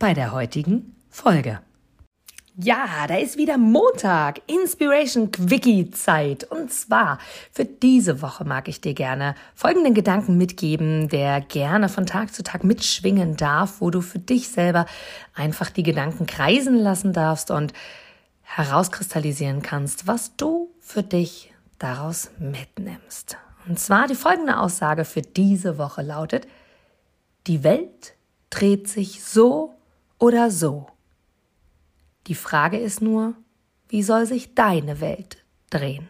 bei der heutigen Folge. Ja, da ist wieder Montag, Inspiration Quickie Zeit. Und zwar für diese Woche mag ich dir gerne folgenden Gedanken mitgeben, der gerne von Tag zu Tag mitschwingen darf, wo du für dich selber einfach die Gedanken kreisen lassen darfst und herauskristallisieren kannst, was du für dich daraus mitnimmst. Und zwar die folgende Aussage für diese Woche lautet, die Welt dreht sich so oder so. Die Frage ist nur, wie soll sich deine Welt drehen?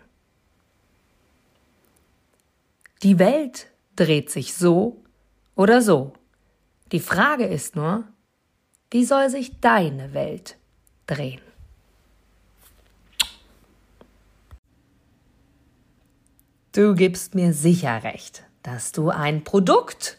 Die Welt dreht sich so oder so. Die Frage ist nur, wie soll sich deine Welt drehen? Du gibst mir sicher recht, dass du ein Produkt